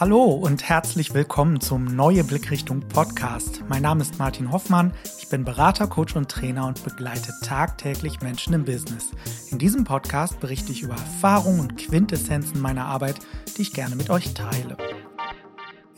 Hallo und herzlich willkommen zum Neue Blickrichtung Podcast. Mein Name ist Martin Hoffmann. Ich bin Berater, Coach und Trainer und begleite tagtäglich Menschen im Business. In diesem Podcast berichte ich über Erfahrungen und Quintessenzen meiner Arbeit, die ich gerne mit euch teile.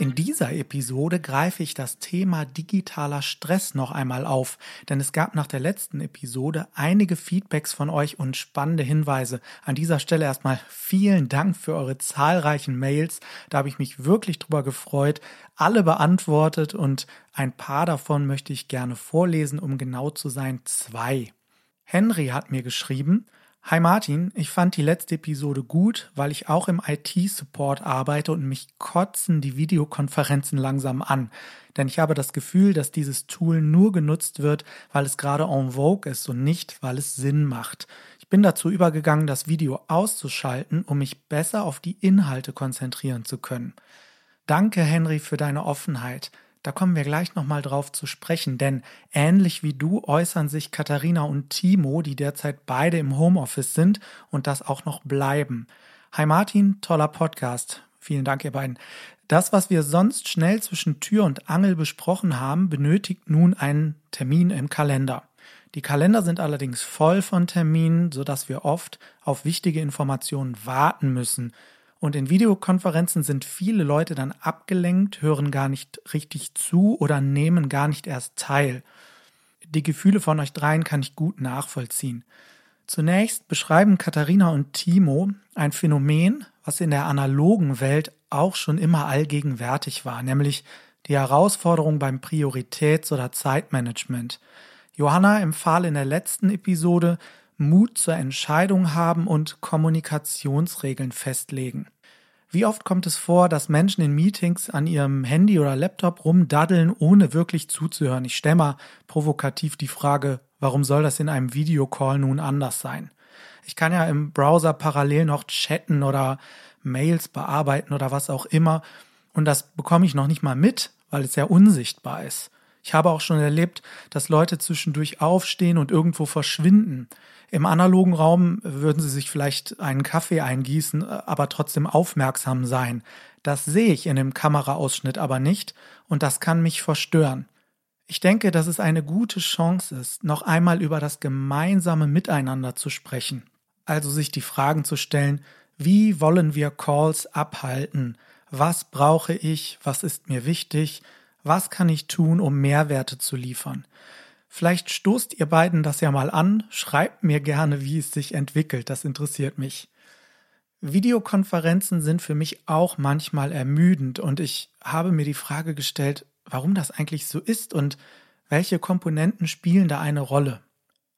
In dieser Episode greife ich das Thema digitaler Stress noch einmal auf, denn es gab nach der letzten Episode einige Feedbacks von euch und spannende Hinweise. An dieser Stelle erstmal vielen Dank für eure zahlreichen Mails. Da habe ich mich wirklich drüber gefreut, alle beantwortet und ein paar davon möchte ich gerne vorlesen, um genau zu sein, zwei. Henry hat mir geschrieben, Hi Martin, ich fand die letzte Episode gut, weil ich auch im IT-Support arbeite und mich kotzen die Videokonferenzen langsam an. Denn ich habe das Gefühl, dass dieses Tool nur genutzt wird, weil es gerade en vogue ist und nicht, weil es Sinn macht. Ich bin dazu übergegangen, das Video auszuschalten, um mich besser auf die Inhalte konzentrieren zu können. Danke, Henry, für deine Offenheit. Da kommen wir gleich nochmal drauf zu sprechen, denn ähnlich wie du äußern sich Katharina und Timo, die derzeit beide im Homeoffice sind und das auch noch bleiben. Hi Martin, toller Podcast. Vielen Dank, ihr beiden. Das, was wir sonst schnell zwischen Tür und Angel besprochen haben, benötigt nun einen Termin im Kalender. Die Kalender sind allerdings voll von Terminen, sodass wir oft auf wichtige Informationen warten müssen. Und in Videokonferenzen sind viele Leute dann abgelenkt, hören gar nicht richtig zu oder nehmen gar nicht erst teil. Die Gefühle von euch dreien kann ich gut nachvollziehen. Zunächst beschreiben Katharina und Timo ein Phänomen, was in der analogen Welt auch schon immer allgegenwärtig war, nämlich die Herausforderung beim Prioritäts- oder Zeitmanagement. Johanna empfahl in der letzten Episode, Mut zur Entscheidung haben und Kommunikationsregeln festlegen. Wie oft kommt es vor, dass Menschen in Meetings an ihrem Handy oder Laptop rumdaddeln, ohne wirklich zuzuhören? Ich stelle mal provokativ die Frage, warum soll das in einem Videocall nun anders sein? Ich kann ja im Browser parallel noch chatten oder Mails bearbeiten oder was auch immer. Und das bekomme ich noch nicht mal mit, weil es ja unsichtbar ist. Ich habe auch schon erlebt, dass Leute zwischendurch aufstehen und irgendwo verschwinden. Im analogen Raum würden sie sich vielleicht einen Kaffee eingießen, aber trotzdem aufmerksam sein. Das sehe ich in dem Kameraausschnitt aber nicht und das kann mich verstören. Ich denke, dass es eine gute Chance ist, noch einmal über das gemeinsame Miteinander zu sprechen. Also sich die Fragen zu stellen, wie wollen wir Calls abhalten? Was brauche ich? Was ist mir wichtig? Was kann ich tun, um Mehrwerte zu liefern? Vielleicht stoßt ihr beiden das ja mal an, schreibt mir gerne, wie es sich entwickelt, das interessiert mich. Videokonferenzen sind für mich auch manchmal ermüdend und ich habe mir die Frage gestellt, warum das eigentlich so ist und welche Komponenten spielen da eine Rolle.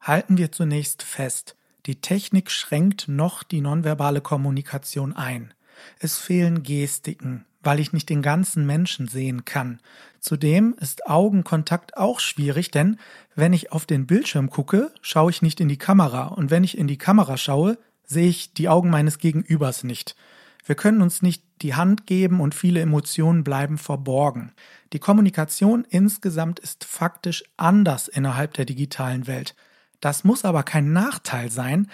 Halten wir zunächst fest, die Technik schränkt noch die nonverbale Kommunikation ein. Es fehlen Gestiken, weil ich nicht den ganzen Menschen sehen kann. Zudem ist Augenkontakt auch schwierig, denn wenn ich auf den Bildschirm gucke, schaue ich nicht in die Kamera und wenn ich in die Kamera schaue, sehe ich die Augen meines Gegenübers nicht. Wir können uns nicht die Hand geben und viele Emotionen bleiben verborgen. Die Kommunikation insgesamt ist faktisch anders innerhalb der digitalen Welt. Das muss aber kein Nachteil sein,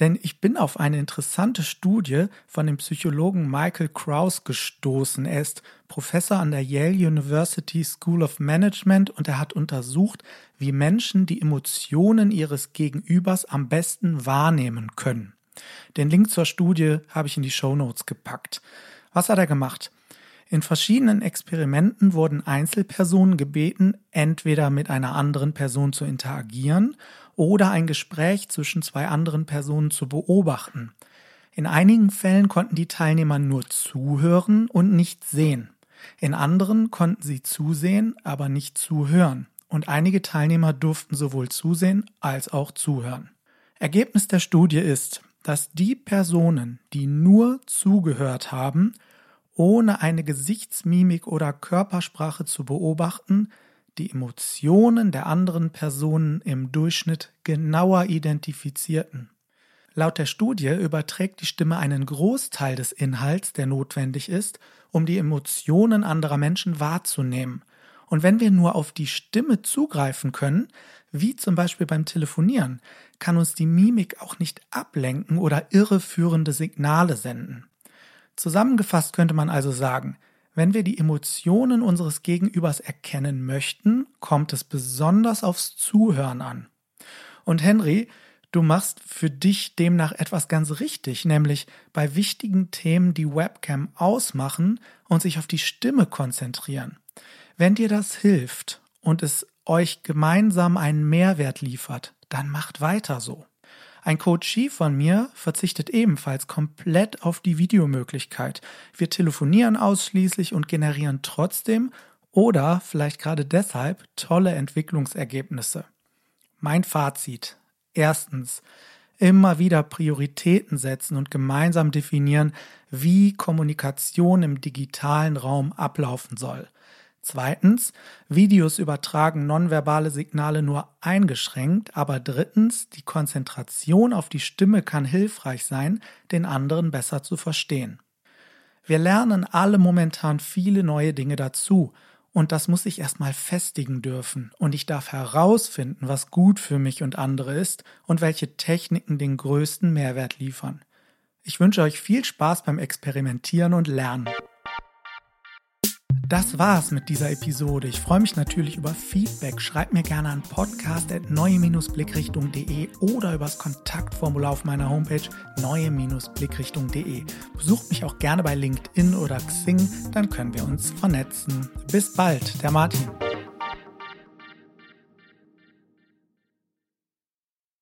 denn ich bin auf eine interessante Studie von dem Psychologen Michael Krauss gestoßen. Er ist Professor an der Yale University School of Management und er hat untersucht, wie Menschen die Emotionen ihres Gegenübers am besten wahrnehmen können. Den Link zur Studie habe ich in die Show Notes gepackt. Was hat er gemacht? In verschiedenen Experimenten wurden Einzelpersonen gebeten, entweder mit einer anderen Person zu interagieren oder ein Gespräch zwischen zwei anderen Personen zu beobachten. In einigen Fällen konnten die Teilnehmer nur zuhören und nicht sehen. In anderen konnten sie zusehen, aber nicht zuhören. Und einige Teilnehmer durften sowohl zusehen als auch zuhören. Ergebnis der Studie ist, dass die Personen, die nur zugehört haben, ohne eine Gesichtsmimik oder Körpersprache zu beobachten, die Emotionen der anderen Personen im Durchschnitt genauer identifizierten. Laut der Studie überträgt die Stimme einen Großteil des Inhalts, der notwendig ist, um die Emotionen anderer Menschen wahrzunehmen. Und wenn wir nur auf die Stimme zugreifen können, wie zum Beispiel beim Telefonieren, kann uns die Mimik auch nicht ablenken oder irreführende Signale senden. Zusammengefasst könnte man also sagen, Wenn wir die Emotionen unseres Gegenübers erkennen möchten, kommt es besonders aufs Zuhören an. Und Henry, du machst für dich demnach etwas ganz richtig, nämlich bei wichtigen Themen die Webcam ausmachen und sich auf die Stimme konzentrieren. Wenn dir das hilft und es euch gemeinsam einen Mehrwert liefert, dann macht weiter so. Ein Coachie von mir verzichtet ebenfalls komplett auf die Videomöglichkeit. Wir telefonieren ausschließlich und generieren trotzdem oder vielleicht gerade deshalb tolle Entwicklungsergebnisse. Mein Fazit. Erstens, immer wieder Prioritäten setzen und gemeinsam definieren, wie Kommunikation im digitalen Raum ablaufen soll. Zweitens, Videos übertragen nonverbale Signale nur eingeschränkt, aber drittens, die Konzentration auf die Stimme kann hilfreich sein, den anderen besser zu verstehen. Wir lernen alle momentan viele neue Dinge dazu, und das muss ich erstmal festigen dürfen, und ich darf herausfinden, was gut für mich und andere ist und welche Techniken den größten Mehrwert liefern. Ich wünsche euch viel Spaß beim Experimentieren und Lernen. Das war's mit dieser Episode. Ich freue mich natürlich über Feedback. Schreibt mir gerne an podcast.neue-blickrichtung.de oder übers Kontaktformular auf meiner Homepage neue-blickrichtung.de. Besucht mich auch gerne bei LinkedIn oder Xing, dann können wir uns vernetzen. Bis bald, der Martin.